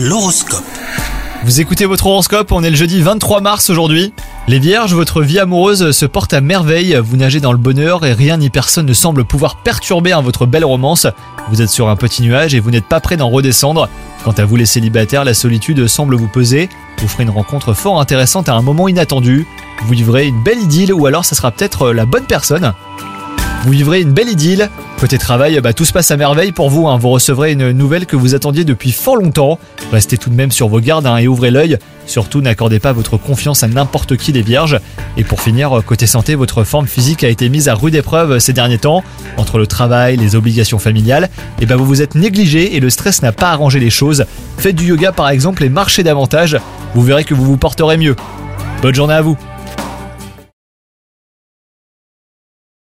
L'horoscope. Vous écoutez votre horoscope, on est le jeudi 23 mars aujourd'hui. Les vierges, votre vie amoureuse se porte à merveille, vous nagez dans le bonheur et rien ni personne ne semble pouvoir perturber hein, votre belle romance. Vous êtes sur un petit nuage et vous n'êtes pas prêt d'en redescendre. Quant à vous les célibataires, la solitude semble vous peser. Vous ferez une rencontre fort intéressante à un moment inattendu. Vous vivrez une belle idylle ou alors ça sera peut-être la bonne personne. Vous vivrez une belle idylle. Côté travail, bah, tout se passe à merveille pour vous. hein. Vous recevrez une nouvelle que vous attendiez depuis fort longtemps. Restez tout de même sur vos gardes hein, et ouvrez l'œil. Surtout, n'accordez pas votre confiance à n'importe qui les vierges. Et pour finir, côté santé, votre forme physique a été mise à rude épreuve ces derniers temps. Entre le travail, les obligations familiales, et bah, vous vous êtes négligé et le stress n'a pas arrangé les choses. Faites du yoga par exemple et marchez davantage. Vous verrez que vous vous porterez mieux. Bonne journée à vous